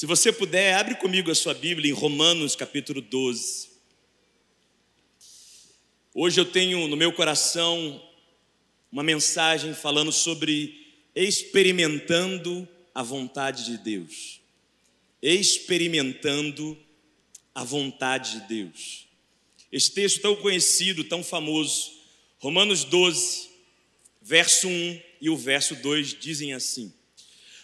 Se você puder, abre comigo a sua Bíblia em Romanos capítulo 12. Hoje eu tenho no meu coração uma mensagem falando sobre experimentando a vontade de Deus. Experimentando a vontade de Deus. Esse texto tão conhecido, tão famoso, Romanos 12, verso 1 e o verso 2 dizem assim: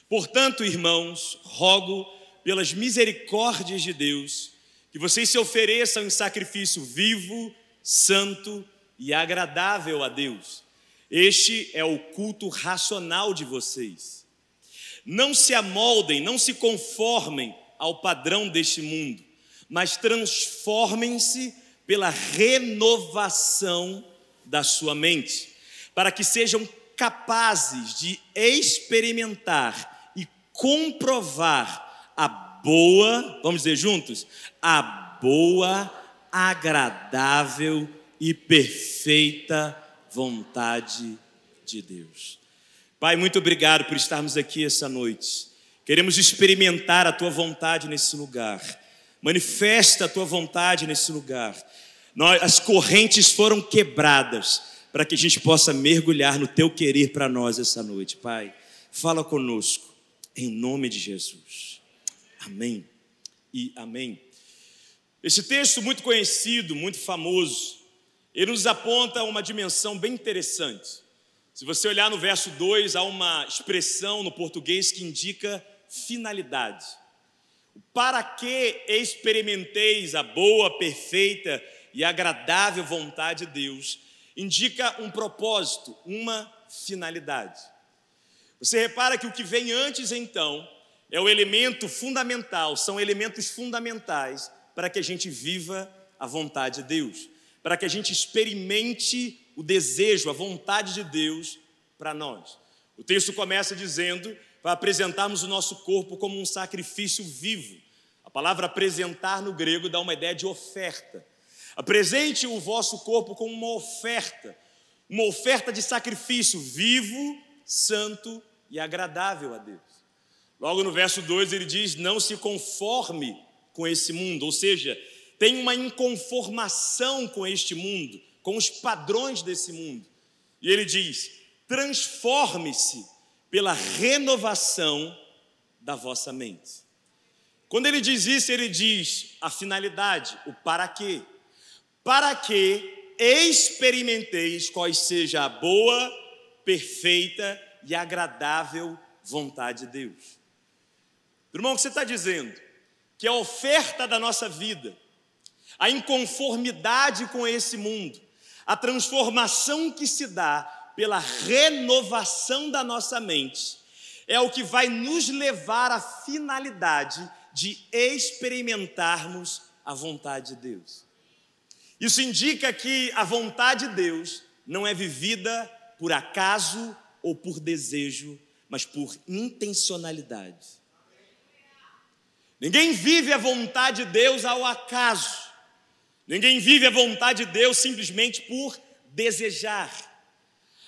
Portanto, irmãos, rogo pelas misericórdias de Deus que vocês se ofereçam em sacrifício vivo, santo e agradável a Deus. Este é o culto racional de vocês. Não se amoldem, não se conformem ao padrão deste mundo, mas transformem-se pela renovação da sua mente, para que sejam capazes de experimentar e comprovar a boa, vamos dizer juntos, a boa, agradável e perfeita vontade de Deus. Pai, muito obrigado por estarmos aqui essa noite. Queremos experimentar a tua vontade nesse lugar. Manifesta a tua vontade nesse lugar. Nós, as correntes foram quebradas para que a gente possa mergulhar no teu querer para nós essa noite, Pai. Fala conosco, em nome de Jesus. Amém e amém. Esse texto muito conhecido, muito famoso, ele nos aponta uma dimensão bem interessante. Se você olhar no verso 2, há uma expressão no português que indica finalidade. Para que experimenteis a boa, perfeita e agradável vontade de Deus, indica um propósito, uma finalidade. Você repara que o que vem antes então é o elemento fundamental, são elementos fundamentais para que a gente viva a vontade de Deus para que a gente experimente o desejo, a vontade de Deus para nós. O texto começa dizendo para apresentarmos o nosso corpo como um sacrifício vivo. A palavra apresentar no grego dá uma ideia de oferta. Apresente o vosso corpo como uma oferta, uma oferta de sacrifício vivo, santo e agradável a Deus. Logo no verso 2 ele diz: Não se conforme com esse mundo, ou seja, tem uma inconformação com este mundo, com os padrões desse mundo. E ele diz: transforme-se pela renovação da vossa mente. Quando ele diz isso, ele diz a finalidade, o para quê. Para que experimenteis qual seja a boa, perfeita e agradável vontade de Deus. Irmão, o que você está dizendo? Que a oferta da nossa vida, a inconformidade com esse mundo, a transformação que se dá pela renovação da nossa mente, é o que vai nos levar à finalidade de experimentarmos a vontade de Deus. Isso indica que a vontade de Deus não é vivida por acaso ou por desejo, mas por intencionalidade. Ninguém vive a vontade de Deus ao acaso. Ninguém vive a vontade de Deus simplesmente por desejar.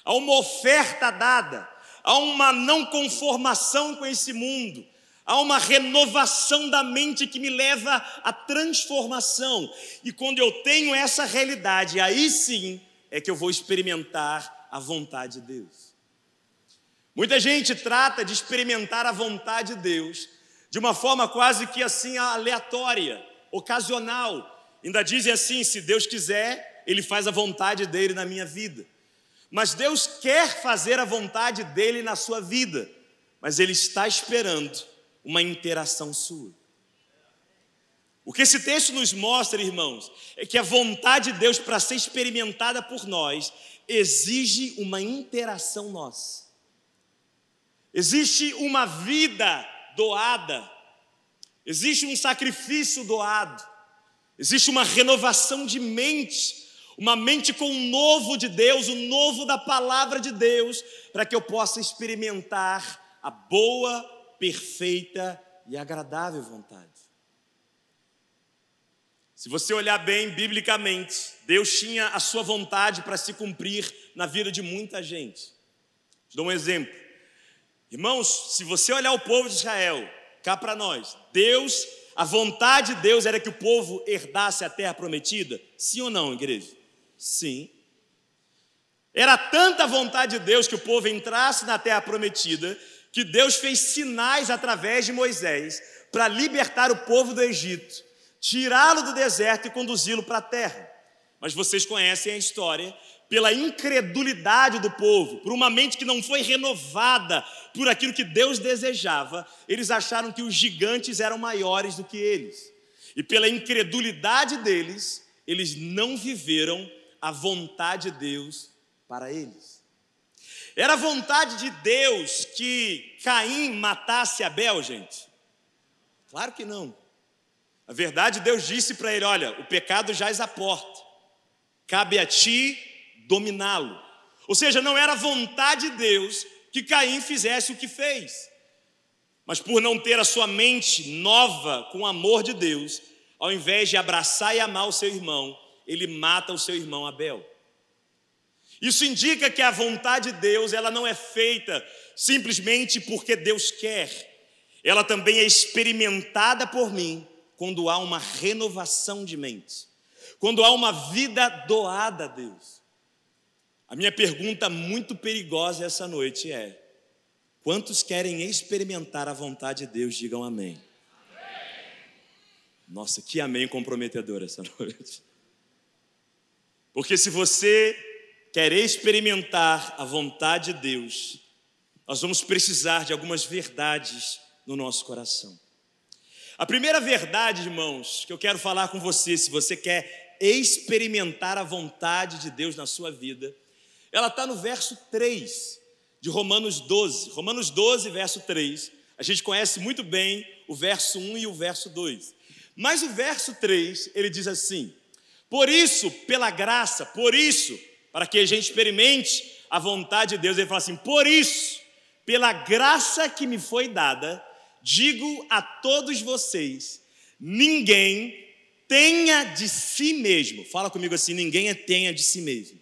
Há uma oferta dada, há uma não conformação com esse mundo, há uma renovação da mente que me leva à transformação. E quando eu tenho essa realidade, aí sim é que eu vou experimentar a vontade de Deus. Muita gente trata de experimentar a vontade de Deus de uma forma quase que assim aleatória, ocasional Ainda dizem assim: se Deus quiser, Ele faz a vontade dele na minha vida. Mas Deus quer fazer a vontade dele na sua vida, mas Ele está esperando uma interação sua. O que esse texto nos mostra, irmãos, é que a vontade de Deus para ser experimentada por nós exige uma interação nossa. Existe uma vida doada, existe um sacrifício doado. Existe uma renovação de mente, uma mente com o novo de Deus, o novo da palavra de Deus, para que eu possa experimentar a boa, perfeita e agradável vontade. Se você olhar bem biblicamente, Deus tinha a sua vontade para se cumprir na vida de muita gente. Te dou um exemplo. Irmãos, se você olhar o povo de Israel, cá para nós, Deus, a vontade de Deus era que o povo herdasse a terra prometida? Sim ou não, igreja? Sim. Era tanta vontade de Deus que o povo entrasse na terra prometida, que Deus fez sinais através de Moisés para libertar o povo do Egito, tirá-lo do deserto e conduzi-lo para a terra. Mas vocês conhecem a história pela incredulidade do povo, por uma mente que não foi renovada por aquilo que Deus desejava, eles acharam que os gigantes eram maiores do que eles. E pela incredulidade deles, eles não viveram a vontade de Deus para eles. Era vontade de Deus que Caim matasse Abel, gente? Claro que não. A verdade, Deus disse para ele: Olha, o pecado jaz à porta, cabe a ti dominá-lo. Ou seja, não era vontade de Deus que Caim fizesse o que fez. Mas por não ter a sua mente nova com o amor de Deus, ao invés de abraçar e amar o seu irmão, ele mata o seu irmão Abel. Isso indica que a vontade de Deus, ela não é feita simplesmente porque Deus quer. Ela também é experimentada por mim quando há uma renovação de mente. Quando há uma vida doada a Deus. A minha pergunta muito perigosa essa noite é: quantos querem experimentar a vontade de Deus? Digam amém. Nossa, que amém comprometedor essa noite. Porque se você quer experimentar a vontade de Deus, nós vamos precisar de algumas verdades no nosso coração. A primeira verdade, irmãos, que eu quero falar com você, se você quer experimentar a vontade de Deus na sua vida, ela está no verso 3 de Romanos 12. Romanos 12, verso 3. A gente conhece muito bem o verso 1 e o verso 2. Mas o verso 3, ele diz assim: Por isso, pela graça, por isso, para que a gente experimente a vontade de Deus. Ele fala assim: por isso, pela graça que me foi dada, digo a todos vocês: ninguém tenha de si mesmo. Fala comigo assim: ninguém tenha de si mesmo.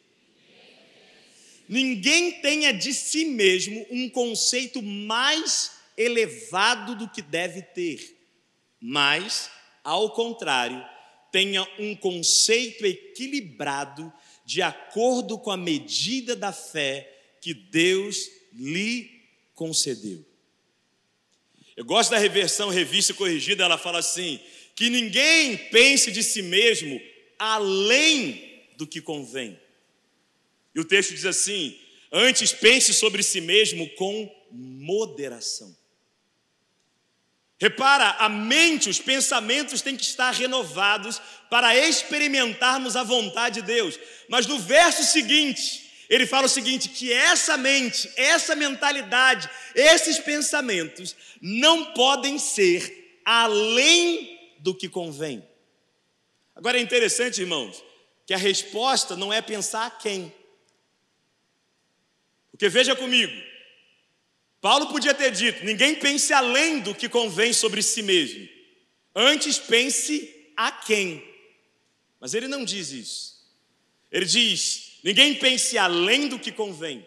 Ninguém tenha de si mesmo um conceito mais elevado do que deve ter, mas, ao contrário, tenha um conceito equilibrado de acordo com a medida da fé que Deus lhe concedeu. Eu gosto da reversão revista e corrigida, ela fala assim: que ninguém pense de si mesmo além do que convém. E o texto diz assim: antes pense sobre si mesmo com moderação. Repara, a mente, os pensamentos têm que estar renovados para experimentarmos a vontade de Deus. Mas no verso seguinte, ele fala o seguinte: que essa mente, essa mentalidade, esses pensamentos não podem ser além do que convém. Agora é interessante, irmãos, que a resposta não é pensar quem. Porque veja comigo, Paulo podia ter dito: ninguém pense além do que convém sobre si mesmo, antes pense a quem. Mas ele não diz isso. Ele diz: ninguém pense além do que convém,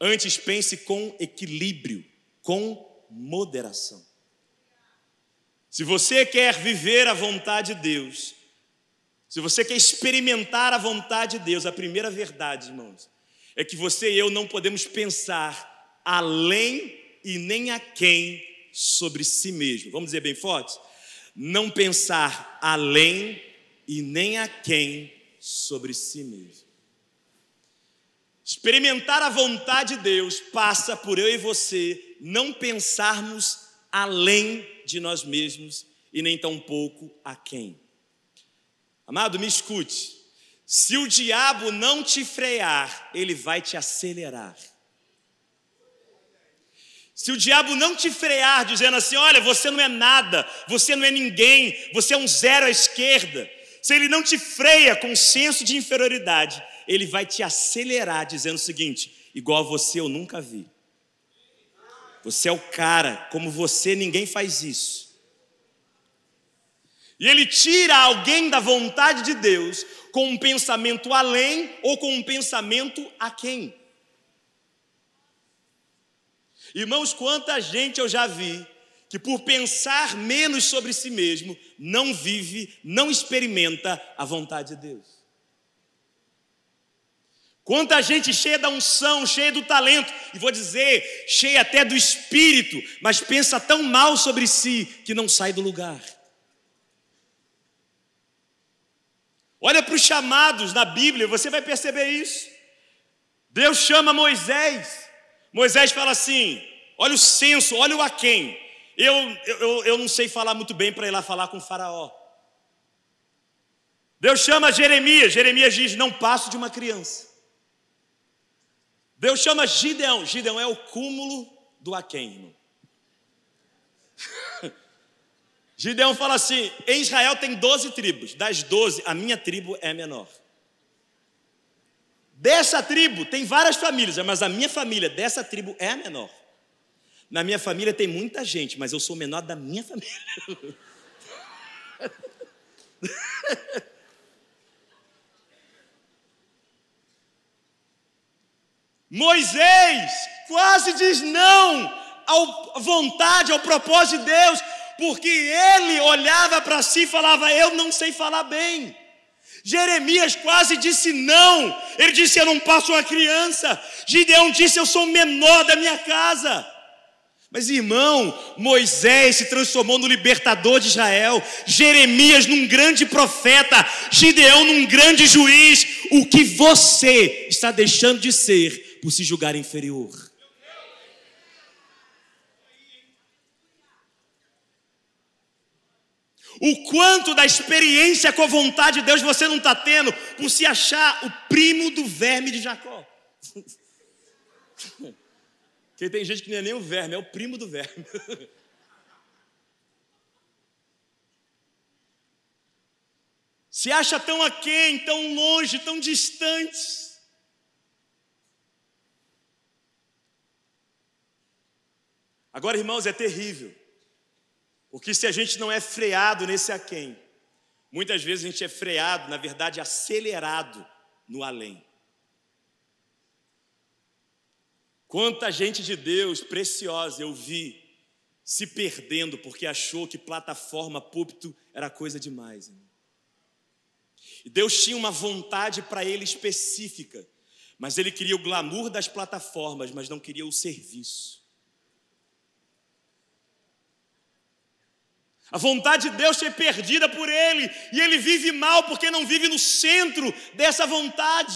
antes pense com equilíbrio, com moderação. Se você quer viver a vontade de Deus, se você quer experimentar a vontade de Deus, a primeira verdade, irmãos, é que você e eu não podemos pensar além e nem a quem sobre si mesmo. Vamos dizer bem forte? Não pensar além e nem a quem sobre si mesmo. Experimentar a vontade de Deus passa por eu e você não pensarmos além de nós mesmos e nem tampouco a quem. Amado, me escute. Se o diabo não te frear, ele vai te acelerar. Se o diabo não te frear dizendo assim: olha, você não é nada, você não é ninguém, você é um zero à esquerda, se ele não te freia com senso de inferioridade, ele vai te acelerar dizendo o seguinte: igual a você eu nunca vi. Você é o cara, como você ninguém faz isso. E ele tira alguém da vontade de Deus com um pensamento além ou com um pensamento a quem? Irmãos, quanta gente eu já vi que por pensar menos sobre si mesmo, não vive, não experimenta a vontade de Deus. Quanta gente cheia da unção, cheia do talento, e vou dizer, cheia até do espírito, mas pensa tão mal sobre si que não sai do lugar. Olha para os chamados na Bíblia, você vai perceber isso. Deus chama Moisés. Moisés fala assim: olha o senso, olha o a quem. Eu, eu, eu não sei falar muito bem para ir lá falar com o Faraó. Deus chama Jeremias, Jeremias diz: Não passo de uma criança. Deus chama Gideão, Gideão é o cúmulo do Aquém, irmão. Gideão fala assim: em Israel tem 12 tribos, das 12, a minha tribo é menor. Dessa tribo tem várias famílias, mas a minha família dessa tribo é a menor. Na minha família tem muita gente, mas eu sou o menor da minha família. Moisés quase diz não à vontade, ao propósito de Deus, porque ele olhava para si e falava: Eu não sei falar bem. Jeremias quase disse não, ele disse: Eu não passo uma criança. Gideão disse: Eu sou o menor da minha casa. Mas irmão, Moisés se transformou no libertador de Israel, Jeremias num grande profeta, Gideão num grande juiz. O que você está deixando de ser por se julgar inferior? O quanto da experiência com a vontade de Deus você não está tendo por se achar o primo do verme de Jacó. Porque tem gente que não é nem o verme, é o primo do verme. Se acha tão aquém, tão longe, tão distante. Agora, irmãos, é terrível. Porque se a gente não é freado nesse aquém, muitas vezes a gente é freado, na verdade, acelerado no além. Quanta gente de Deus preciosa eu vi se perdendo porque achou que plataforma, púlpito era coisa demais. E Deus tinha uma vontade para ele específica, mas ele queria o glamour das plataformas, mas não queria o serviço. A vontade de Deus foi perdida por ele, e ele vive mal porque não vive no centro dessa vontade.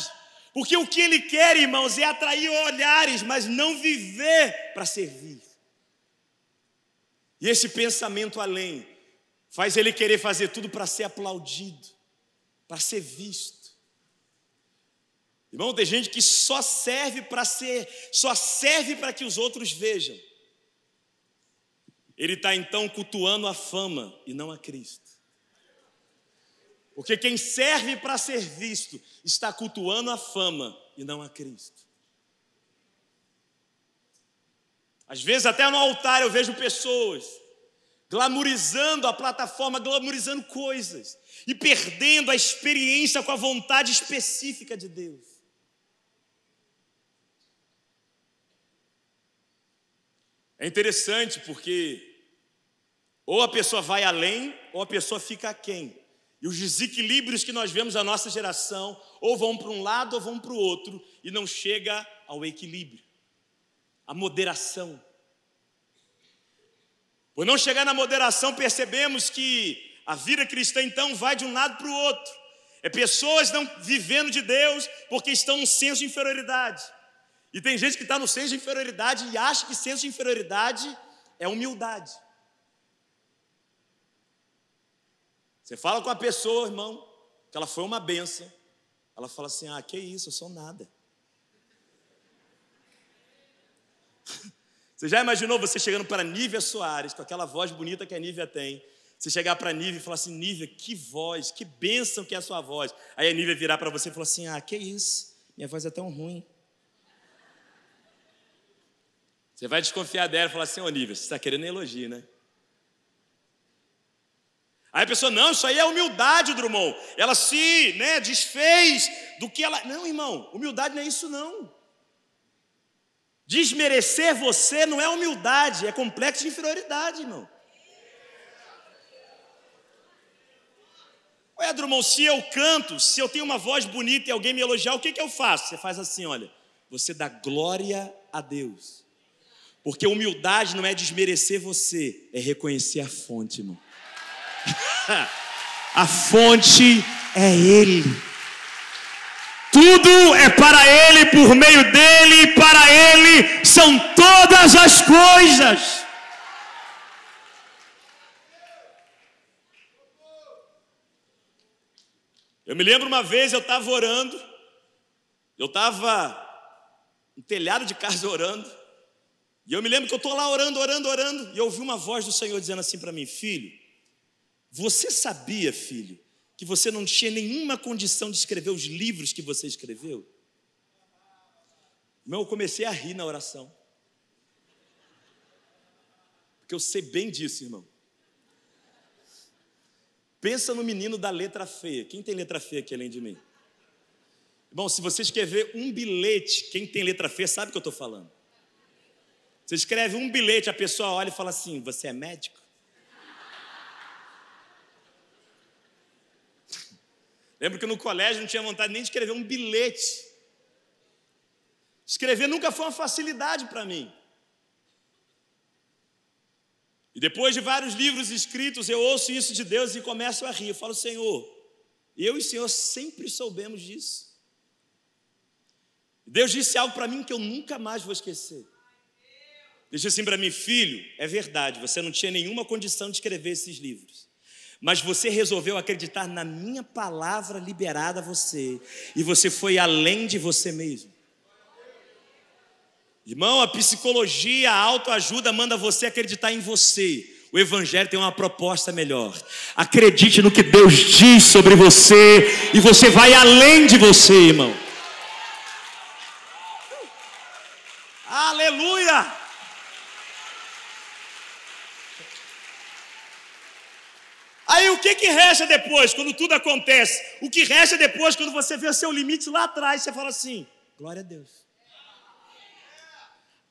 Porque o que ele quer, irmãos, é atrair olhares, mas não viver para servir. E esse pensamento além faz ele querer fazer tudo para ser aplaudido, para ser visto. Irmão, tem gente que só serve para ser, só serve para que os outros vejam. Ele está então cultuando a fama e não a Cristo. Porque quem serve para ser visto está cultuando a fama e não a Cristo. Às vezes, até no altar, eu vejo pessoas glamorizando a plataforma, glamorizando coisas e perdendo a experiência com a vontade específica de Deus. É interessante porque ou a pessoa vai além ou a pessoa fica aquém. E os desequilíbrios que nós vemos na nossa geração ou vão para um lado ou vão para o outro e não chega ao equilíbrio, a moderação. Por não chegar na moderação, percebemos que a vida cristã então vai de um lado para o outro. É pessoas não vivendo de Deus porque estão num senso de inferioridade. E tem gente que está no senso de inferioridade e acha que senso de inferioridade é humildade. Você fala com a pessoa, irmão, que ela foi uma benção. Ela fala assim: Ah, que isso, eu sou nada. Você já imaginou você chegando para Nívia Soares, com aquela voz bonita que a Nívia tem? Você chegar para Nívia e falar assim: Nívia, que voz, que bênção que é a sua voz. Aí a Nívia virar para você e falar assim: Ah, que isso, minha voz é tão ruim. Você vai desconfiar dela e falar assim, ô Nível, você está querendo elogio, né? Aí a pessoa, não, isso aí é humildade, Drummond. Ela se né, desfez do que ela. Não, irmão, humildade não é isso, não. Desmerecer você não é humildade, é complexo de inferioridade, irmão. Ué, Drummond, se eu canto, se eu tenho uma voz bonita e alguém me elogiar, o que, que eu faço? Você faz assim, olha, você dá glória a Deus. Porque humildade não é desmerecer você, é reconhecer a fonte, irmão. a fonte é Ele. Tudo é para Ele, por meio dele e para Ele são todas as coisas. Eu me lembro uma vez eu estava orando, eu estava no telhado de casa orando, e eu me lembro que eu estou lá orando, orando, orando, e eu ouvi uma voz do Senhor dizendo assim para mim: Filho, você sabia, filho, que você não tinha nenhuma condição de escrever os livros que você escreveu? Não, eu comecei a rir na oração. Porque eu sei bem disso, irmão. Pensa no menino da letra feia. Quem tem letra feia aqui além de mim? Bom, se você escrever um bilhete, quem tem letra feia sabe o que eu estou falando. Você escreve um bilhete, a pessoa olha e fala assim: Você é médico? Lembro que no colégio não tinha vontade nem de escrever um bilhete. Escrever nunca foi uma facilidade para mim. E depois de vários livros escritos, eu ouço isso de Deus e começo a rir. Eu falo, Senhor, eu e o Senhor sempre soubemos disso. Deus disse algo para mim que eu nunca mais vou esquecer. Disse assim para mim, filho, é verdade, você não tinha nenhuma condição de escrever esses livros. Mas você resolveu acreditar na minha palavra liberada a você, e você foi além de você mesmo. Irmão, a psicologia, a autoajuda manda você acreditar em você. O Evangelho tem uma proposta melhor. Acredite no que Deus diz sobre você, e você vai além de você, irmão. Aleluia! Aí o que, que resta depois, quando tudo acontece? O que resta depois, quando você vê o seu limite lá atrás, você fala assim: glória a Deus.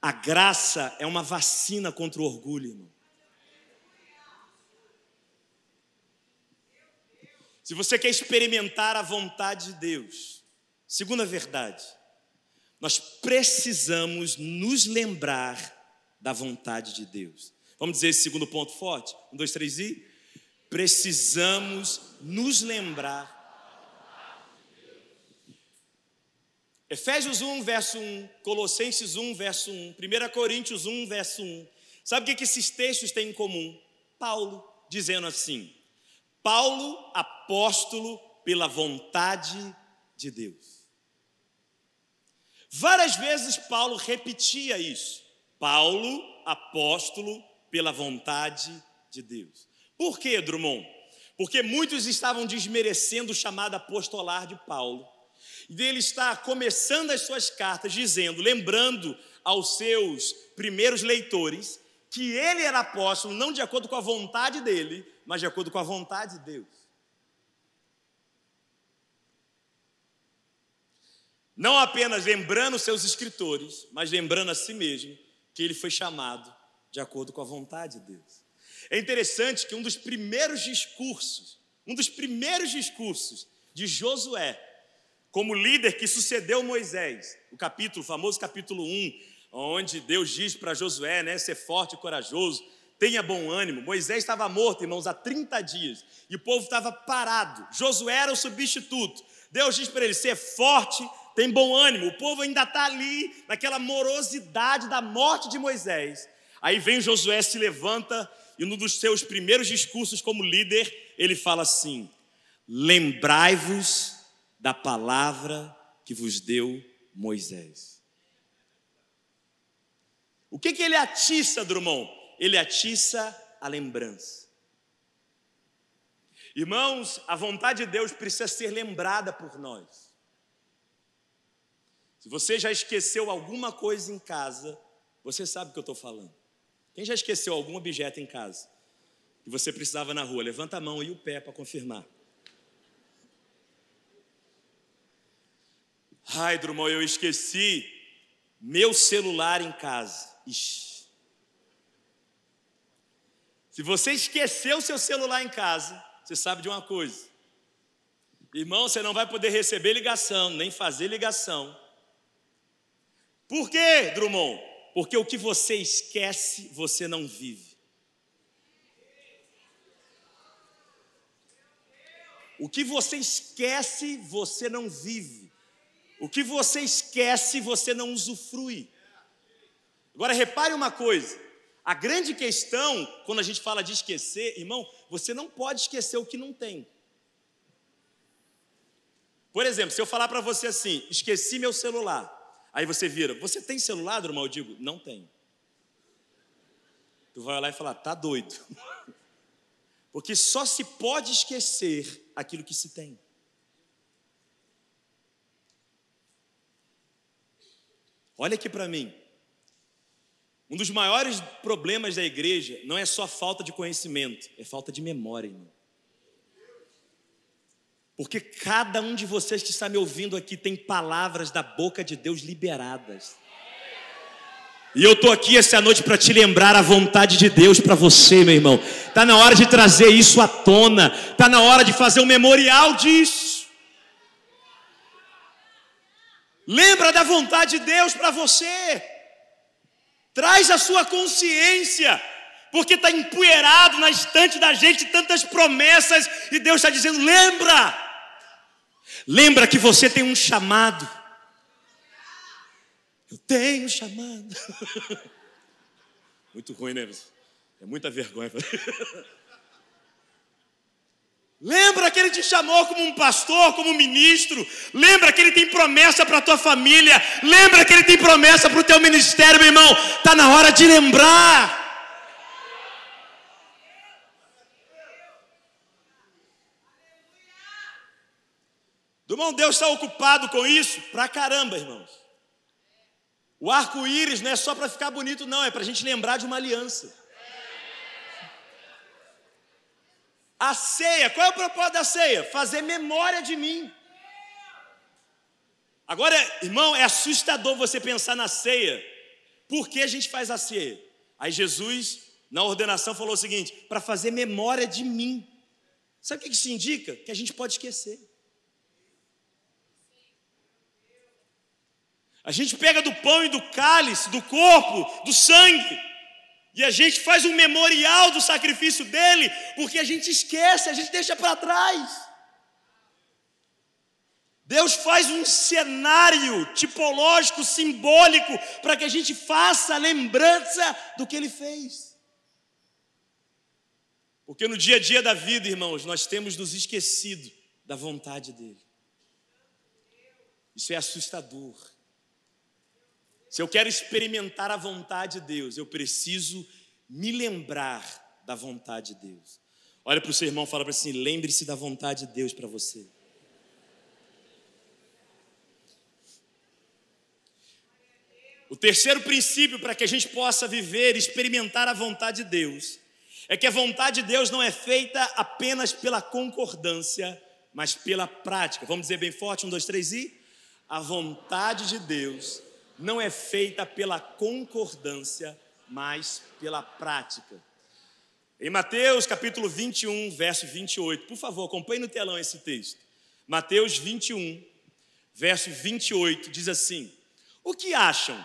A graça é uma vacina contra o orgulho, irmão. Se você quer experimentar a vontade de Deus, segunda verdade, nós precisamos nos lembrar da vontade de Deus. Vamos dizer esse segundo ponto forte? Um, dois, três e precisamos nos lembrar. Efésios 1, verso 1, Colossenses 1, verso 1, 1 Coríntios 1, verso 1. Sabe o que, esses textos têm em comum? Paulo dizendo assim: Paulo, apóstolo pela vontade de Deus. Várias vezes Paulo repetia isso. Paulo, apóstolo pela vontade de Deus. Por que, Drummond? Porque muitos estavam desmerecendo o chamado apostolar de Paulo. E ele está começando as suas cartas dizendo, lembrando aos seus primeiros leitores, que ele era apóstolo não de acordo com a vontade dele, mas de acordo com a vontade de Deus. Não apenas lembrando seus escritores, mas lembrando a si mesmo que ele foi chamado de acordo com a vontade de Deus. É interessante que um dos primeiros discursos, um dos primeiros discursos de Josué, como líder que sucedeu Moisés, o capítulo, o famoso capítulo 1, onde Deus diz para Josué, né, ser forte e corajoso, tenha bom ânimo. Moisés estava morto, irmãos, há 30 dias, e o povo estava parado. Josué era o substituto. Deus diz para ele ser forte, tem bom ânimo. O povo ainda está ali, naquela morosidade da morte de Moisés. Aí vem Josué, se levanta e num dos seus primeiros discursos como líder, ele fala assim: Lembrai-vos da palavra que vos deu Moisés. O que, que ele atiça, Drummond? Ele atiça a lembrança. Irmãos, a vontade de Deus precisa ser lembrada por nós. Se você já esqueceu alguma coisa em casa, você sabe o que eu estou falando. Quem já esqueceu algum objeto em casa? E você precisava na rua? Levanta a mão e o pé para confirmar. Ai, Drummond, eu esqueci meu celular em casa. Ixi. Se você esqueceu seu celular em casa, você sabe de uma coisa. Irmão, você não vai poder receber ligação, nem fazer ligação. Por quê, Drummond? Porque o que você esquece, você não vive. O que você esquece, você não vive. O que você esquece, você não usufrui. Agora repare uma coisa: a grande questão, quando a gente fala de esquecer, irmão, você não pode esquecer o que não tem. Por exemplo, se eu falar para você assim, esqueci meu celular, aí você vira, você tem celular, irmão? Eu digo, não tenho. Tu vai lá e falar, tá doido. Porque só se pode esquecer aquilo que se tem. Olha aqui para mim. Um dos maiores problemas da igreja não é só falta de conhecimento, é falta de memória, irmão. Porque cada um de vocês que está me ouvindo aqui tem palavras da boca de Deus liberadas. E eu estou aqui essa noite para te lembrar a vontade de Deus para você, meu irmão. Está na hora de trazer isso à tona. Está na hora de fazer um memorial disso. Lembra da vontade de Deus para você. Traz a sua consciência, porque está empoeirado na estante da gente tantas promessas, e Deus está dizendo: lembra, lembra que você tem um chamado. Eu tenho um chamado. Muito ruim, né? É muita vergonha. Lembra que Ele te chamou como um pastor, como um ministro. Lembra que Ele tem promessa para a tua família. Lembra que Ele tem promessa para o teu ministério, meu irmão. Está na hora de lembrar. Irmão, Deus está ocupado com isso? Pra caramba, irmãos. O arco-íris não é só para ficar bonito, não, é para a gente lembrar de uma aliança. A ceia, qual é o propósito da ceia? Fazer memória de mim. Agora, irmão, é assustador você pensar na ceia. Por que a gente faz a ceia? Aí Jesus, na ordenação, falou o seguinte: para fazer memória de mim. Sabe o que isso indica? Que a gente pode esquecer. A gente pega do pão e do cálice, do corpo, do sangue, e a gente faz um memorial do sacrifício dele, porque a gente esquece, a gente deixa para trás. Deus faz um cenário tipológico, simbólico, para que a gente faça a lembrança do que ele fez. Porque no dia a dia da vida, irmãos, nós temos nos esquecido da vontade dele. Isso é assustador. Se eu quero experimentar a vontade de Deus, eu preciso me lembrar da vontade de Deus. Olha para o seu irmão e fala para assim: lembre-se da vontade de Deus para você. O terceiro princípio para que a gente possa viver, experimentar a vontade de Deus, é que a vontade de Deus não é feita apenas pela concordância, mas pela prática. Vamos dizer bem forte: um, dois, três e. A vontade de Deus não é feita pela concordância, mas pela prática. Em Mateus capítulo 21, verso 28, por favor, acompanhe no telão esse texto. Mateus 21, verso 28, diz assim: O que acham?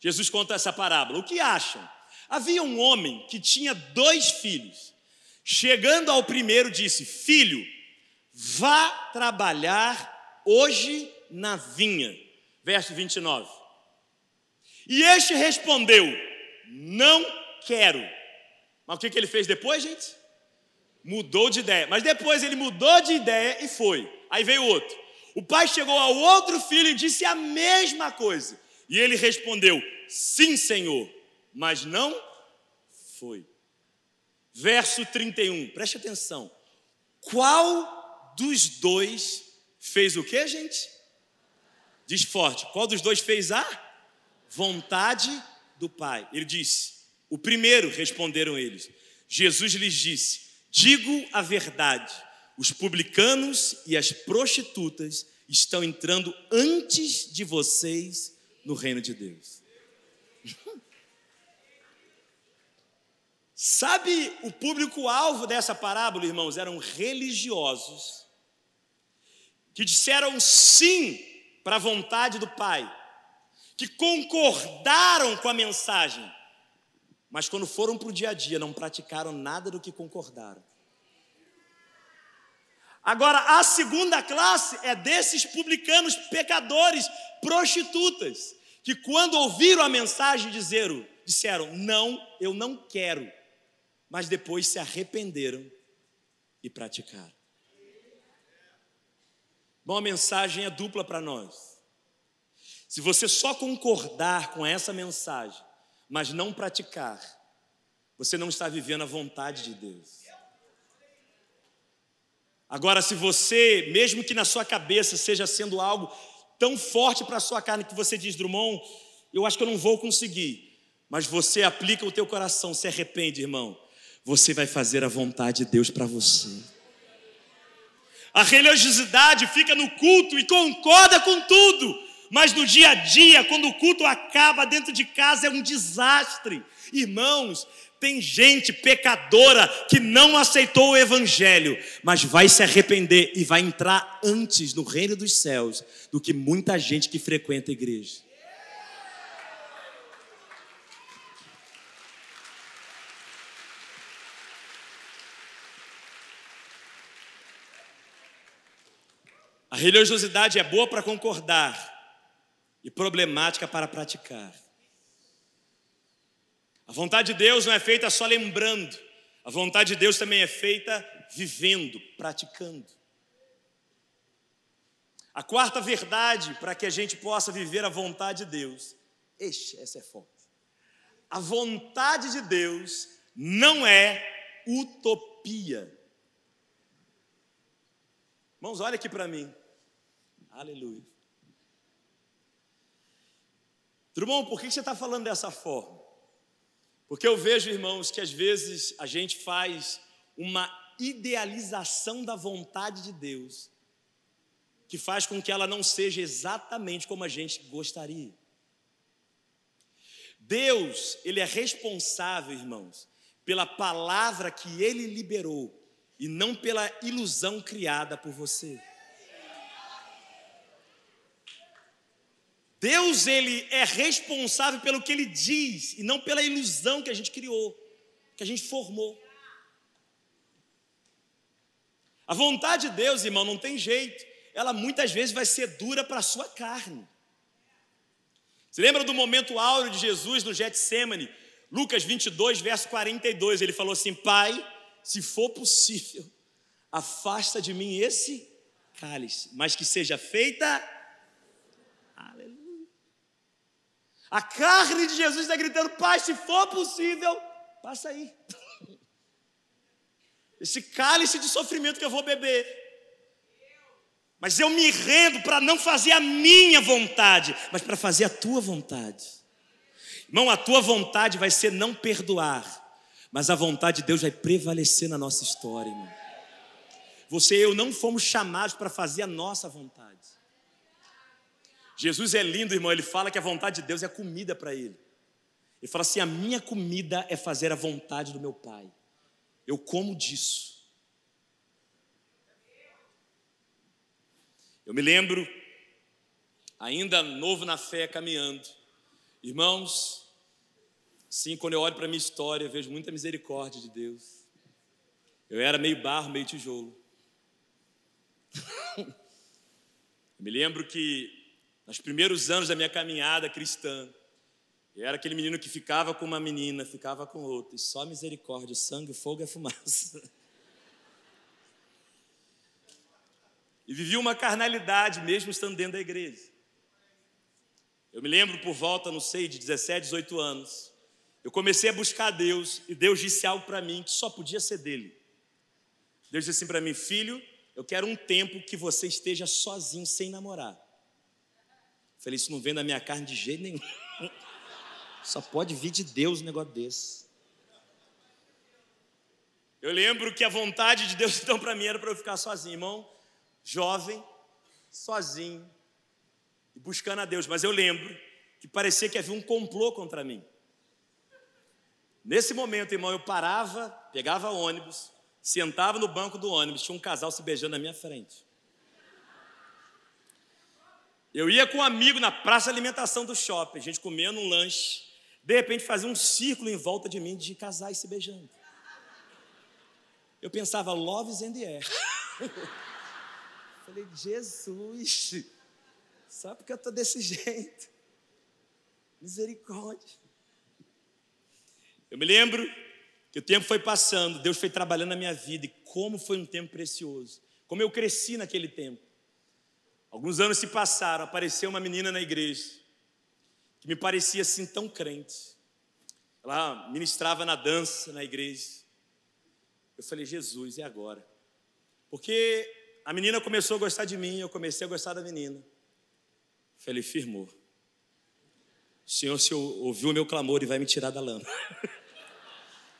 Jesus conta essa parábola. O que acham? Havia um homem que tinha dois filhos. Chegando ao primeiro, disse: Filho, vá trabalhar hoje na vinha. Verso 29. E este respondeu: Não quero. Mas o que, ele fez depois, gente? Mudou de ideia. Mas depois ele mudou de ideia e foi. Aí veio outro. O pai chegou ao outro filho e disse a mesma coisa. E ele respondeu: Sim, senhor, mas não foi. Verso 31, preste atenção. Qual dos dois fez o que, gente? Diz forte. Qual dos dois fez a? Vontade do Pai. Ele disse: O primeiro responderam eles. Jesus lhes disse: Digo a verdade, os publicanos e as prostitutas estão entrando antes de vocês no reino de Deus. Sabe o público-alvo dessa parábola, irmãos? Eram religiosos que disseram sim para a vontade do Pai, que concordaram com a mensagem, mas quando foram para o dia a dia não praticaram nada do que concordaram. Agora, a segunda classe é desses publicanos pecadores, prostitutas, que quando ouviram a mensagem disseram, disseram: Não, eu não quero, mas depois se arrependeram e praticaram. Bom, a mensagem é dupla para nós. Se você só concordar com essa mensagem, mas não praticar, você não está vivendo a vontade de Deus. Agora, se você, mesmo que na sua cabeça seja sendo algo tão forte para a sua carne que você diz, Drummond, eu acho que eu não vou conseguir, mas você aplica o teu coração, se arrepende, irmão, você vai fazer a vontade de Deus para você. A religiosidade fica no culto e concorda com tudo, mas no dia a dia, quando o culto acaba dentro de casa, é um desastre. Irmãos, tem gente pecadora que não aceitou o Evangelho, mas vai se arrepender e vai entrar antes no reino dos céus do que muita gente que frequenta a igreja. A religiosidade é boa para concordar e problemática para praticar. A vontade de Deus não é feita só lembrando, a vontade de Deus também é feita vivendo, praticando. A quarta verdade para que a gente possa viver a vontade de Deus, este, essa é forte. A vontade de Deus não é utopia. Irmãos, olha aqui para mim. Aleluia. Drummond, por que você está falando dessa forma? Porque eu vejo, irmãos, que às vezes a gente faz uma idealização da vontade de Deus, que faz com que ela não seja exatamente como a gente gostaria. Deus, Ele é responsável, irmãos, pela palavra que Ele liberou e não pela ilusão criada por você. Deus ele é responsável pelo que ele diz e não pela ilusão que a gente criou, que a gente formou. A vontade de Deus, irmão, não tem jeito. Ela muitas vezes vai ser dura para a sua carne. Você lembra do momento áureo de Jesus no Getsemane? Lucas 22, verso 42, ele falou assim: Pai, se for possível, afasta de mim esse cálice, mas que seja feita A carne de Jesus está gritando: Pai, se for possível, passa aí. Esse cálice de sofrimento que eu vou beber. Mas eu me rendo para não fazer a minha vontade, mas para fazer a tua vontade. Irmão, a tua vontade vai ser não perdoar, mas a vontade de Deus vai prevalecer na nossa história, irmão. Você e eu não fomos chamados para fazer a nossa vontade. Jesus é lindo, irmão. Ele fala que a vontade de Deus é comida para ele. Ele fala assim: a minha comida é fazer a vontade do meu Pai. Eu como disso. Eu me lembro, ainda novo na fé, caminhando. Irmãos, sim, quando eu olho para a minha história, eu vejo muita misericórdia de Deus. Eu era meio barro, meio tijolo. me lembro que nos primeiros anos da minha caminhada cristã, eu era aquele menino que ficava com uma menina, ficava com outra, e só misericórdia, sangue, fogo e fumaça. E vivia uma carnalidade, mesmo estando dentro da igreja. Eu me lembro por volta, não sei, de 17, 18 anos, eu comecei a buscar Deus, e Deus disse algo para mim que só podia ser dele. Deus disse assim para mim, filho, eu quero um tempo que você esteja sozinho, sem namorar. Falei, isso não vem da minha carne de jeito nenhum. Só pode vir de Deus um negócio desse. Eu lembro que a vontade de Deus então para mim era para eu ficar sozinho, irmão, jovem, sozinho e buscando a Deus. Mas eu lembro que parecia que havia um complô contra mim. Nesse momento, irmão, eu parava, pegava ônibus, sentava no banco do ônibus, tinha um casal se beijando na minha frente. Eu ia com um amigo na praça de alimentação do shopping, a gente comendo um lanche, de repente fazia um círculo em volta de mim de casais se beijando. Eu pensava, love is the air. Falei, Jesus, só porque eu estou desse jeito. Misericórdia. Eu me lembro que o tempo foi passando, Deus foi trabalhando na minha vida e como foi um tempo precioso. Como eu cresci naquele tempo. Alguns anos se passaram, apareceu uma menina na igreja que me parecia assim tão crente. Ela ministrava na dança na igreja. Eu falei, Jesus, é agora. Porque a menina começou a gostar de mim, eu comecei a gostar da menina. Falei, firmou. O Senhor se ouviu o meu clamor e vai me tirar da lama.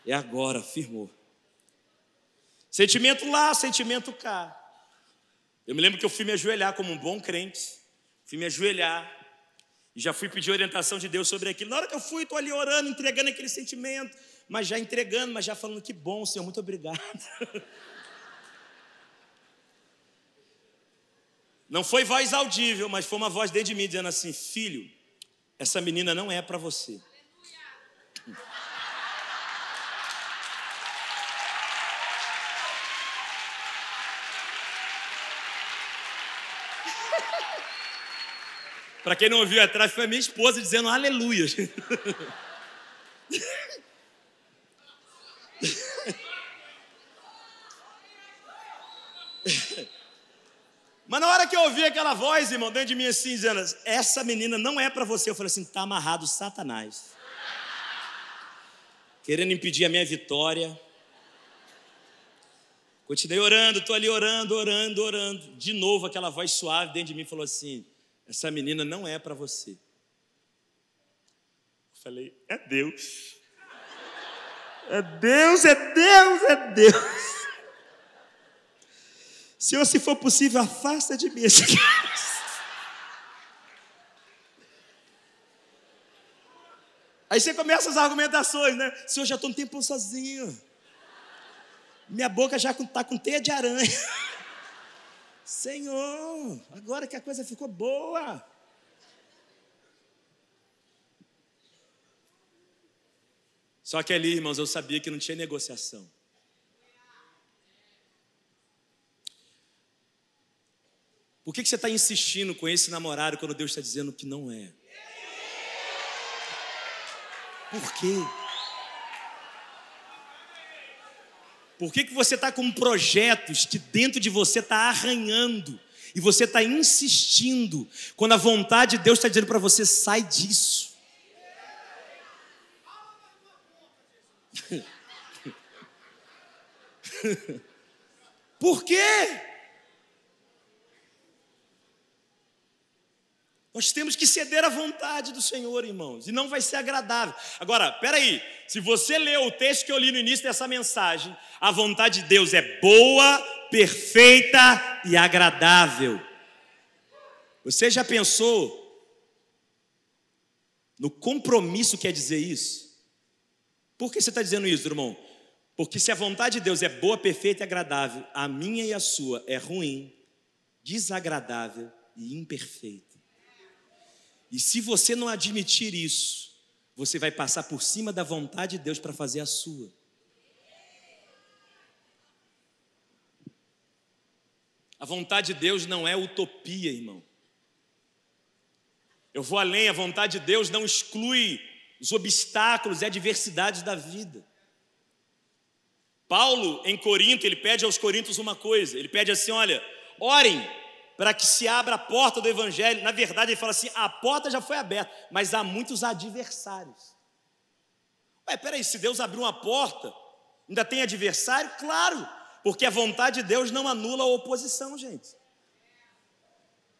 É agora, firmou. Sentimento lá, sentimento cá. Eu me lembro que eu fui me ajoelhar como um bom crente, fui me ajoelhar e já fui pedir orientação de Deus sobre aquilo. Na hora que eu fui, estou ali orando, entregando aquele sentimento, mas já entregando, mas já falando que bom, Senhor, muito obrigado. Não foi voz audível, mas foi uma voz dentro de mim dizendo assim: Filho, essa menina não é para você. Para quem não ouviu atrás, foi a minha esposa dizendo aleluia. Mas na hora que eu ouvi aquela voz, irmão, dentro de mim assim, dizendo: Essa menina não é para você. Eu falei assim: Está amarrado, Satanás. Querendo impedir a minha vitória. Continuei orando, estou ali orando, orando, orando. De novo, aquela voz suave dentro de mim falou assim: essa menina não é para você. Eu falei, é Deus. É Deus, é Deus, é Deus. Senhor, se for possível, afasta de mim esse Aí você começa as argumentações, né? Senhor, já estou um tempo sozinho. Minha boca já está com teia de aranha. Senhor, agora que a coisa ficou boa. Só que ali, irmãos, eu sabia que não tinha negociação. Por que, que você está insistindo com esse namorado quando Deus está dizendo que não é? Por quê? Por que, que você está com projetos que dentro de você está arranhando e você está insistindo quando a vontade de Deus está dizendo para você sai disso? Por quê? Nós temos que ceder à vontade do Senhor, irmãos, e não vai ser agradável. Agora, peraí, se você leu o texto que eu li no início dessa mensagem, a vontade de Deus é boa, perfeita e agradável. Você já pensou no compromisso que quer dizer isso? Por que você está dizendo isso, irmão? Porque se a vontade de Deus é boa, perfeita e agradável, a minha e a sua é ruim, desagradável e imperfeita. E se você não admitir isso, você vai passar por cima da vontade de Deus para fazer a sua. A vontade de Deus não é utopia, irmão. Eu vou além, a vontade de Deus não exclui os obstáculos e adversidades da vida. Paulo, em Corinto, ele pede aos coríntios uma coisa: ele pede assim: olha, orem para que se abra a porta do evangelho. Na verdade, ele fala assim: a porta já foi aberta, mas há muitos adversários. Ué, peraí, se Deus abriu uma porta, ainda tem adversário? Claro, porque a vontade de Deus não anula a oposição, gente.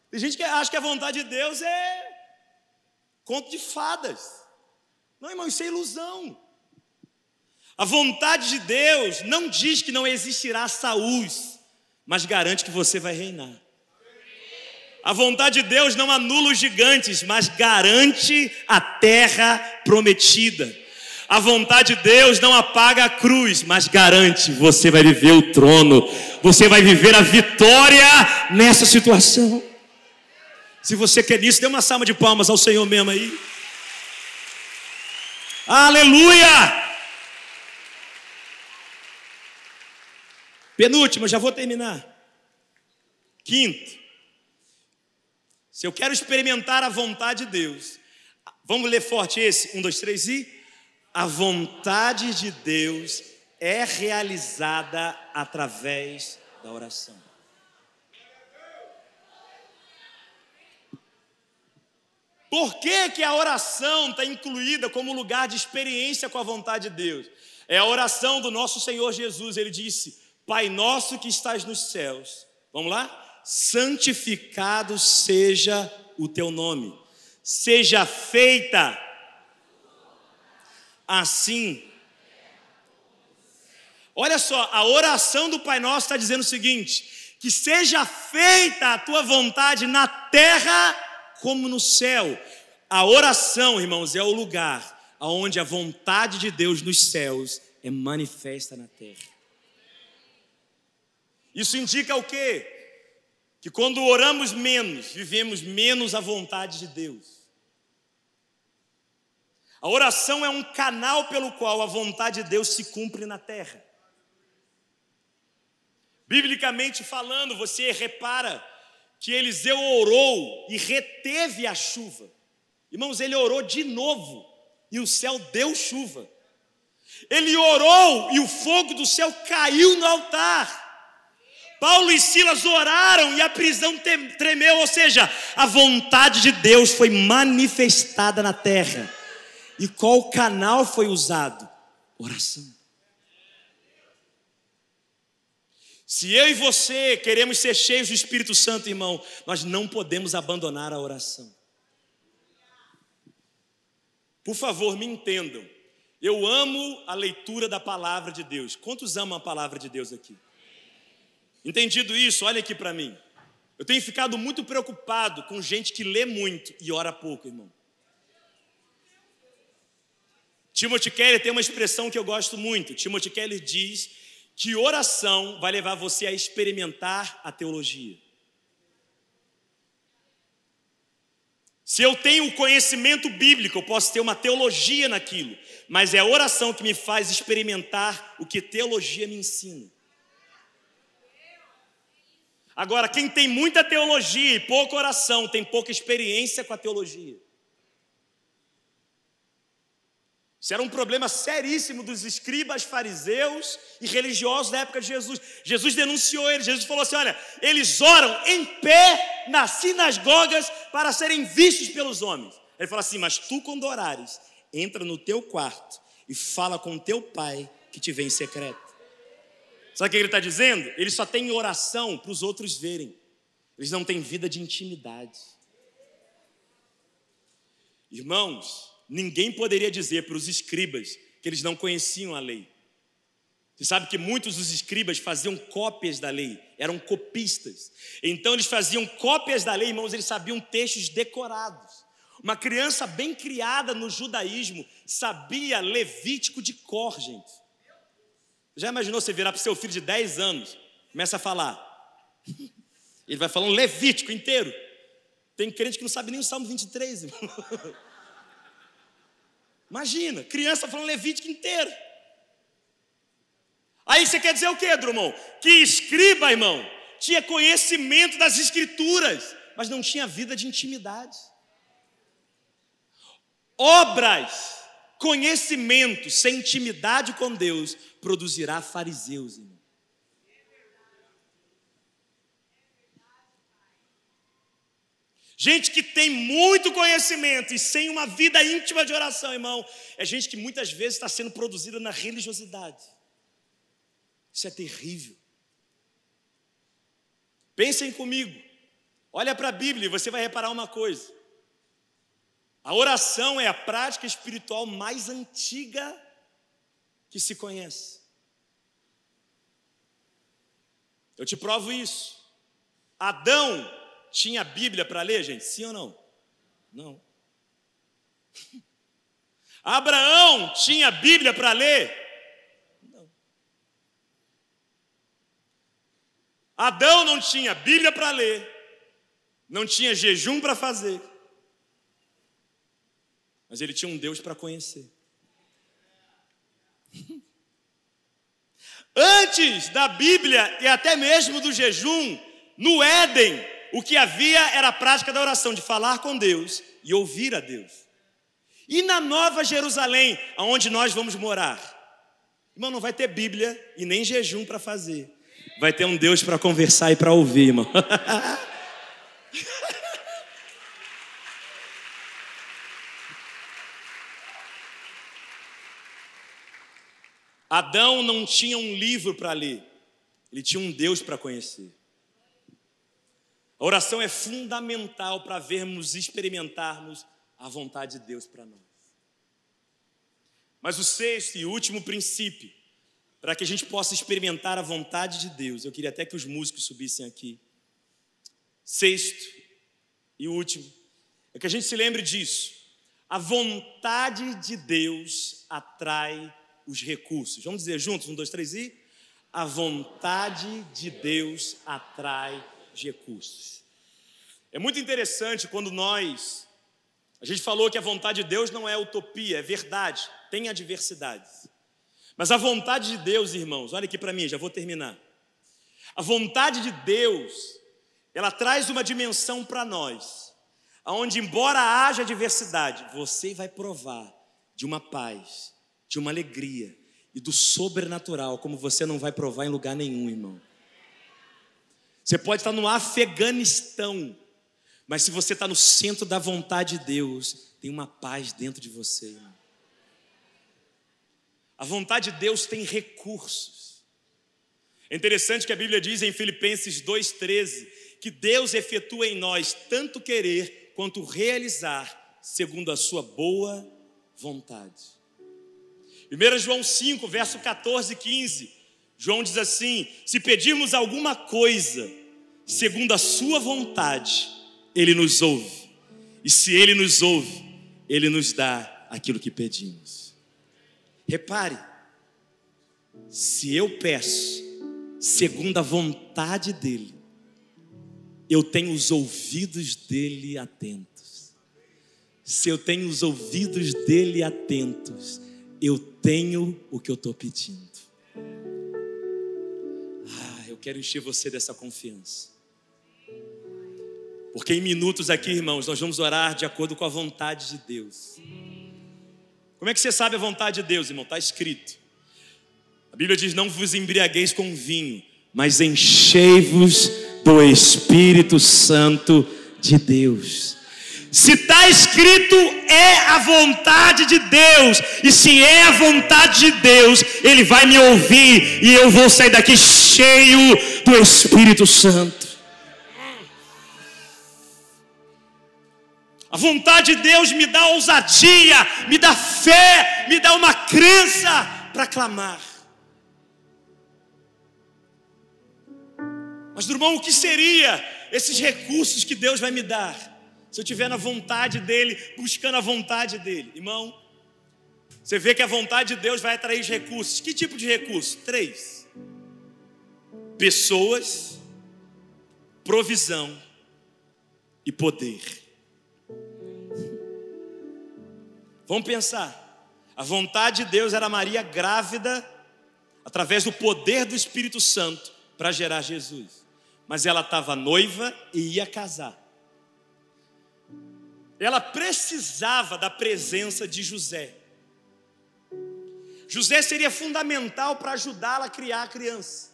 Tem gente que acha que a vontade de Deus é conto de fadas. Não, irmão, isso é ilusão. A vontade de Deus não diz que não existirá saúde, mas garante que você vai reinar. A vontade de Deus não anula os gigantes, mas garante a terra prometida. A vontade de Deus não apaga a cruz, mas garante: você vai viver o trono, você vai viver a vitória nessa situação. Se você quer isso, dê uma salva de palmas ao Senhor mesmo aí. Aleluia! Penúltima, já vou terminar. Quinto, se eu quero experimentar a vontade de Deus, vamos ler forte esse? Um, dois, três e. A vontade de Deus é realizada através da oração. Por que, que a oração está incluída como lugar de experiência com a vontade de Deus? É a oração do nosso Senhor Jesus. Ele disse: Pai nosso que estás nos céus. Vamos lá? Santificado seja o teu nome. Seja feita assim. Olha só, a oração do Pai Nosso está dizendo o seguinte: que seja feita a tua vontade na terra como no céu. A oração, irmãos, é o lugar onde a vontade de Deus nos céus é manifesta na terra. Isso indica o quê? Que quando oramos menos, vivemos menos a vontade de Deus. A oração é um canal pelo qual a vontade de Deus se cumpre na terra. Biblicamente falando, você repara que Eliseu orou e reteve a chuva. Irmãos, ele orou de novo e o céu deu chuva. Ele orou e o fogo do céu caiu no altar. Paulo e Silas oraram e a prisão tremeu, ou seja, a vontade de Deus foi manifestada na terra. E qual canal foi usado? Oração. Se eu e você queremos ser cheios do Espírito Santo, irmão, nós não podemos abandonar a oração. Por favor, me entendam. Eu amo a leitura da palavra de Deus. Quantos amam a palavra de Deus aqui? Entendido isso, olha aqui para mim. Eu tenho ficado muito preocupado com gente que lê muito e ora pouco, irmão. Timothy Keller tem uma expressão que eu gosto muito. Timothy Keller diz que oração vai levar você a experimentar a teologia. Se eu tenho conhecimento bíblico, eu posso ter uma teologia naquilo, mas é a oração que me faz experimentar o que teologia me ensina. Agora, quem tem muita teologia e pouca oração, tem pouca experiência com a teologia. Isso era um problema seríssimo dos escribas, fariseus e religiosos da época de Jesus. Jesus denunciou eles. Jesus falou assim: olha, eles oram em pé nas sinagogas para serem vistos pelos homens. Ele fala assim: mas tu, quando orares, entra no teu quarto e fala com teu pai que te vem em secreto. Sabe o que ele está dizendo? Eles só têm oração para os outros verem, eles não têm vida de intimidade. Irmãos, ninguém poderia dizer para os escribas que eles não conheciam a lei. Você sabe que muitos dos escribas faziam cópias da lei, eram copistas. Então eles faziam cópias da lei, irmãos, eles sabiam textos decorados. Uma criança bem criada no judaísmo sabia Levítico de cor, gente. Já imaginou você virar para o seu filho de 10 anos, começa a falar. Ele vai falando Levítico inteiro. Tem crente que não sabe nem o Salmo 23. Irmão. Imagina, criança falando Levítico inteiro. Aí você quer dizer o que, Drummond? Que escriba, irmão, tinha conhecimento das escrituras, mas não tinha vida de intimidade. Obras, conhecimento sem intimidade com Deus produzirá fariseus, irmão. Gente que tem muito conhecimento e sem uma vida íntima de oração, irmão, é gente que muitas vezes está sendo produzida na religiosidade. Isso é terrível. Pensem comigo. Olha para a Bíblia e você vai reparar uma coisa. A oração é a prática espiritual mais antiga que se conhece. Eu te provo isso. Adão tinha Bíblia para ler, gente? Sim ou não? Não. Abraão tinha Bíblia para ler? Não. Adão não tinha Bíblia para ler, não tinha jejum para fazer, mas ele tinha um Deus para conhecer. Antes da Bíblia e até mesmo do jejum, no Éden, o que havia era a prática da oração, de falar com Deus e ouvir a Deus. E na Nova Jerusalém, aonde nós vamos morar, irmão, não vai ter Bíblia e nem jejum para fazer. Vai ter um Deus para conversar e para ouvir, irmão. Adão não tinha um livro para ler, ele tinha um Deus para conhecer. A oração é fundamental para vermos e experimentarmos a vontade de Deus para nós. Mas o sexto e último princípio, para que a gente possa experimentar a vontade de Deus, eu queria até que os músicos subissem aqui. Sexto e último, é que a gente se lembre disso. A vontade de Deus atrai os recursos. Vamos dizer juntos? Um, dois, três e. A vontade de Deus atrai os recursos. É muito interessante quando nós. A gente falou que a vontade de Deus não é utopia, é verdade, tem adversidades. Mas a vontade de Deus, irmãos, olha aqui para mim, já vou terminar. A vontade de Deus, ela traz uma dimensão para nós, aonde embora haja adversidade, você vai provar de uma paz, de uma alegria e do sobrenatural, como você não vai provar em lugar nenhum, irmão. Você pode estar no Afeganistão, mas se você está no centro da vontade de Deus, tem uma paz dentro de você. Irmão. A vontade de Deus tem recursos. É interessante que a Bíblia diz em Filipenses 2,13 que Deus efetua em nós tanto querer quanto realizar, segundo a sua boa vontade. 1 João 5, verso 14 e 15, João diz assim: Se pedirmos alguma coisa segundo a Sua vontade, Ele nos ouve, e se Ele nos ouve, Ele nos dá aquilo que pedimos. Repare, se eu peço segundo a vontade dEle, eu tenho os ouvidos dele atentos. Se eu tenho os ouvidos dele atentos, eu tenho o que eu estou pedindo. Ah, eu quero encher você dessa confiança. Porque em minutos aqui, irmãos, nós vamos orar de acordo com a vontade de Deus. Como é que você sabe a vontade de Deus, irmão? Está escrito. A Bíblia diz: Não vos embriagueis com vinho, mas enchei-vos do Espírito Santo de Deus. Se está escrito, é a vontade de Deus, e se é a vontade de Deus, Ele vai me ouvir, e eu vou sair daqui cheio do Espírito Santo. A vontade de Deus me dá ousadia, me dá fé, me dá uma crença para clamar. Mas, irmão, o que seria esses recursos que Deus vai me dar? Se eu estiver na vontade dEle, buscando a vontade dEle. Irmão, você vê que a vontade de Deus vai atrair os recursos. Que tipo de recursos? Três: pessoas, provisão e poder. Vamos pensar. A vontade de Deus era Maria grávida, através do poder do Espírito Santo, para gerar Jesus. Mas ela estava noiva e ia casar ela precisava da presença de José. José seria fundamental para ajudá-la a criar a criança.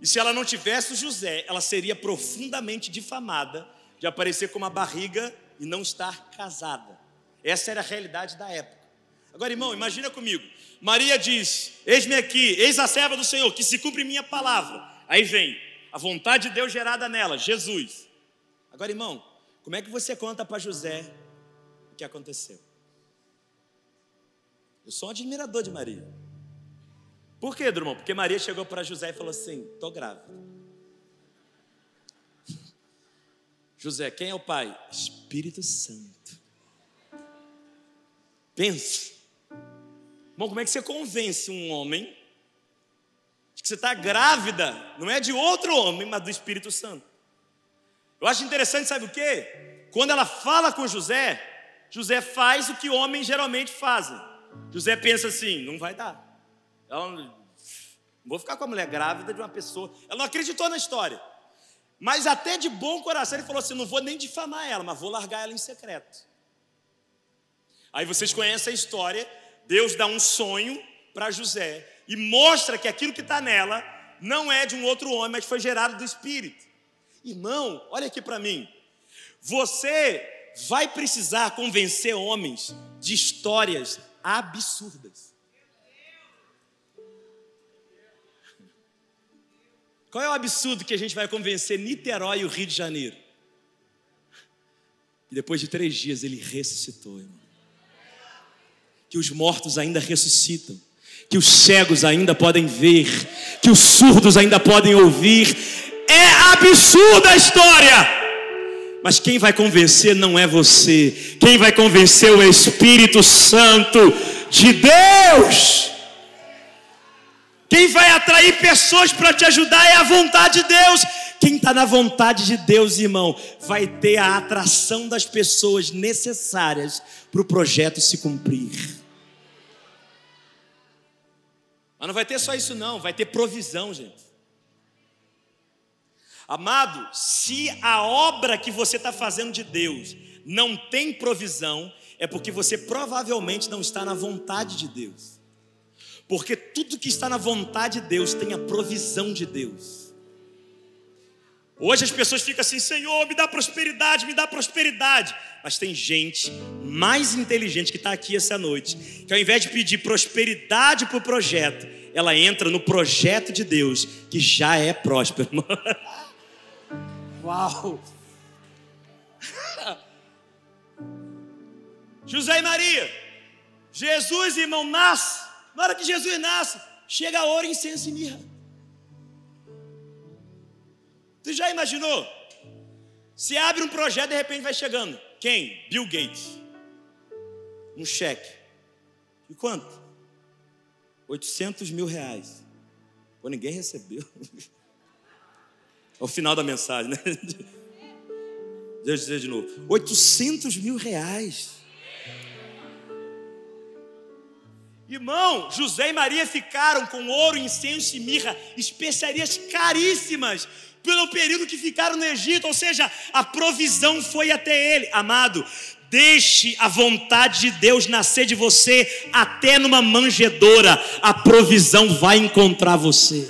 E se ela não tivesse o José, ela seria profundamente difamada de aparecer com uma barriga e não estar casada. Essa era a realidade da época. Agora, irmão, imagina comigo. Maria diz: Eis-me aqui, eis a serva do Senhor, que se cumpre minha palavra. Aí vem a vontade de Deus gerada nela, Jesus. Agora, irmão, como é que você conta para José o que aconteceu? Eu sou um admirador de Maria. Por quê, Drummond? Porque Maria chegou para José e falou assim: estou grávida. José, quem é o pai? Espírito Santo. Pensa. Bom, como é que você convence um homem de que você está grávida? Não é de outro homem, mas do Espírito Santo. Eu acho interessante, sabe o quê? Quando ela fala com José, José faz o que homens geralmente fazem. José pensa assim: não vai dar. Vou ficar com a mulher grávida de uma pessoa. Ela não acreditou na história. Mas até de bom coração ele falou assim: não vou nem difamar ela, mas vou largar ela em secreto. Aí vocês conhecem a história. Deus dá um sonho para José e mostra que aquilo que está nela não é de um outro homem, mas foi gerado do Espírito. Irmão, olha aqui para mim. Você vai precisar convencer homens de histórias absurdas. Qual é o absurdo que a gente vai convencer Niterói e o Rio de Janeiro? E depois de três dias ele ressuscitou, irmão. Que os mortos ainda ressuscitam, que os cegos ainda podem ver, que os surdos ainda podem ouvir. É absurda a história! Mas quem vai convencer não é você, quem vai convencer é o Espírito Santo de Deus. Quem vai atrair pessoas para te ajudar é a vontade de Deus. Quem está na vontade de Deus, irmão, vai ter a atração das pessoas necessárias para o projeto se cumprir. Mas não vai ter só isso, não, vai ter provisão, gente. Amado, se a obra que você está fazendo de Deus não tem provisão, é porque você provavelmente não está na vontade de Deus. Porque tudo que está na vontade de Deus tem a provisão de Deus. Hoje as pessoas ficam assim: Senhor, me dá prosperidade, me dá prosperidade. Mas tem gente mais inteligente que está aqui essa noite, que ao invés de pedir prosperidade para o projeto, ela entra no projeto de Deus, que já é próspero. Uau! José e Maria, Jesus, irmão, nasce na hora que Jesus nasce, chega ouro, incenso e mirra. Tu já imaginou? Se abre um projeto, de repente vai chegando. Quem? Bill Gates. Um cheque. E quanto? 800 mil reais. Pô, ninguém recebeu. É o final da mensagem, né? Deixa eu dizer de novo. 800 mil reais. Irmão, José e Maria ficaram com ouro, incenso e mirra, especiarias caríssimas, pelo período que ficaram no Egito, ou seja, a provisão foi até ele. Amado, deixe a vontade de Deus nascer de você até numa manjedoura, a provisão vai encontrar você.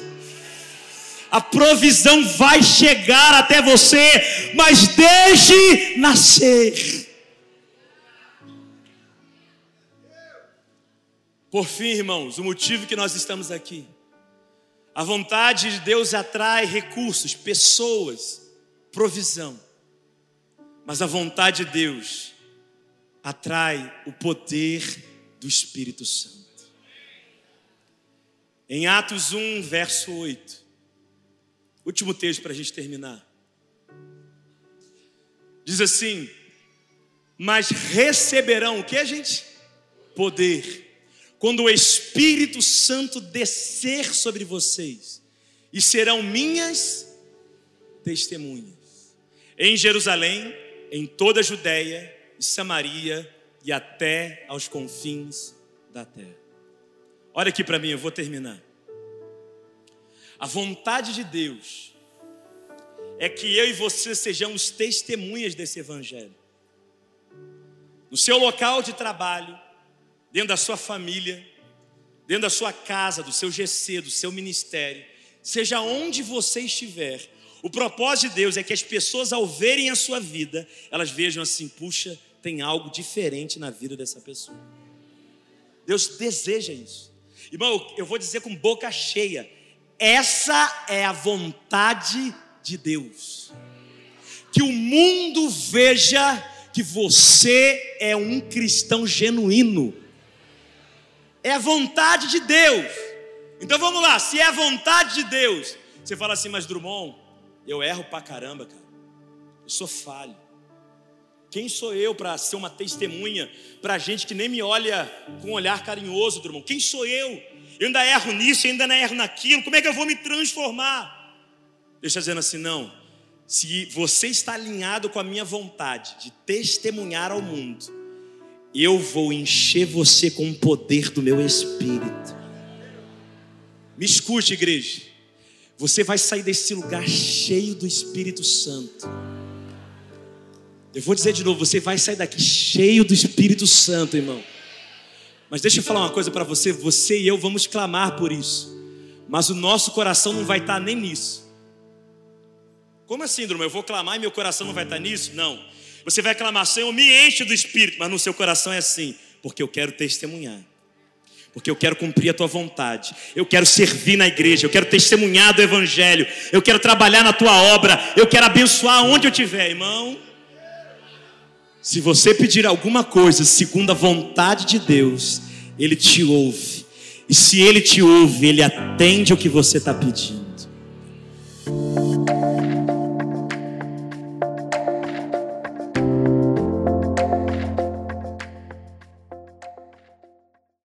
A provisão vai chegar até você, mas deixe nascer. Por fim, irmãos, o motivo que nós estamos aqui. A vontade de Deus atrai recursos, pessoas, provisão. Mas a vontade de Deus atrai o poder do Espírito Santo. Em Atos 1, verso 8. Último texto para a gente terminar. Diz assim: Mas receberão o que, gente? Poder quando o Espírito Santo descer sobre vocês, e serão minhas testemunhas em Jerusalém, em toda a Judéia e Samaria e até aos confins da terra. Olha aqui para mim, eu vou terminar. A vontade de Deus é que eu e você sejamos testemunhas desse evangelho. No seu local de trabalho, dentro da sua família, dentro da sua casa, do seu GC, do seu ministério, seja onde você estiver, o propósito de Deus é que as pessoas, ao verem a sua vida, elas vejam assim: puxa, tem algo diferente na vida dessa pessoa. Deus deseja isso. Irmão, eu vou dizer com boca cheia: essa é a vontade de Deus. Que o mundo veja que você é um cristão genuíno é a vontade de Deus. Então vamos lá, se é a vontade de Deus, você fala assim, mas Drummond, eu erro pra caramba, cara. Eu sou falho. Quem sou eu para ser uma testemunha para gente que nem me olha com um olhar carinhoso, irmão? Quem sou eu? Eu ainda erro nisso, eu ainda erro naquilo. Como é que eu vou me transformar? Deixa dizendo assim, não. Se você está alinhado com a minha vontade de testemunhar ao mundo, eu vou encher você com o poder do meu espírito. Me escute, igreja. Você vai sair desse lugar cheio do Espírito Santo. Eu vou dizer de novo, você vai sair daqui cheio do Espírito Santo, irmão. Mas deixa eu falar uma coisa para você, você e eu vamos clamar por isso. Mas o nosso coração não vai estar nem nisso. Como assim, Drummond? Eu vou clamar e meu coração não vai estar nisso? Não. Você vai clamar, Senhor, me enche do Espírito, mas no seu coração é assim, porque eu quero testemunhar porque eu quero cumprir a tua vontade, eu quero servir na igreja, eu quero testemunhar do Evangelho, eu quero trabalhar na tua obra, eu quero abençoar onde eu estiver, irmão. Se você pedir alguma coisa segundo a vontade de Deus, Ele te ouve, e se Ele te ouve, Ele atende o que você está pedindo.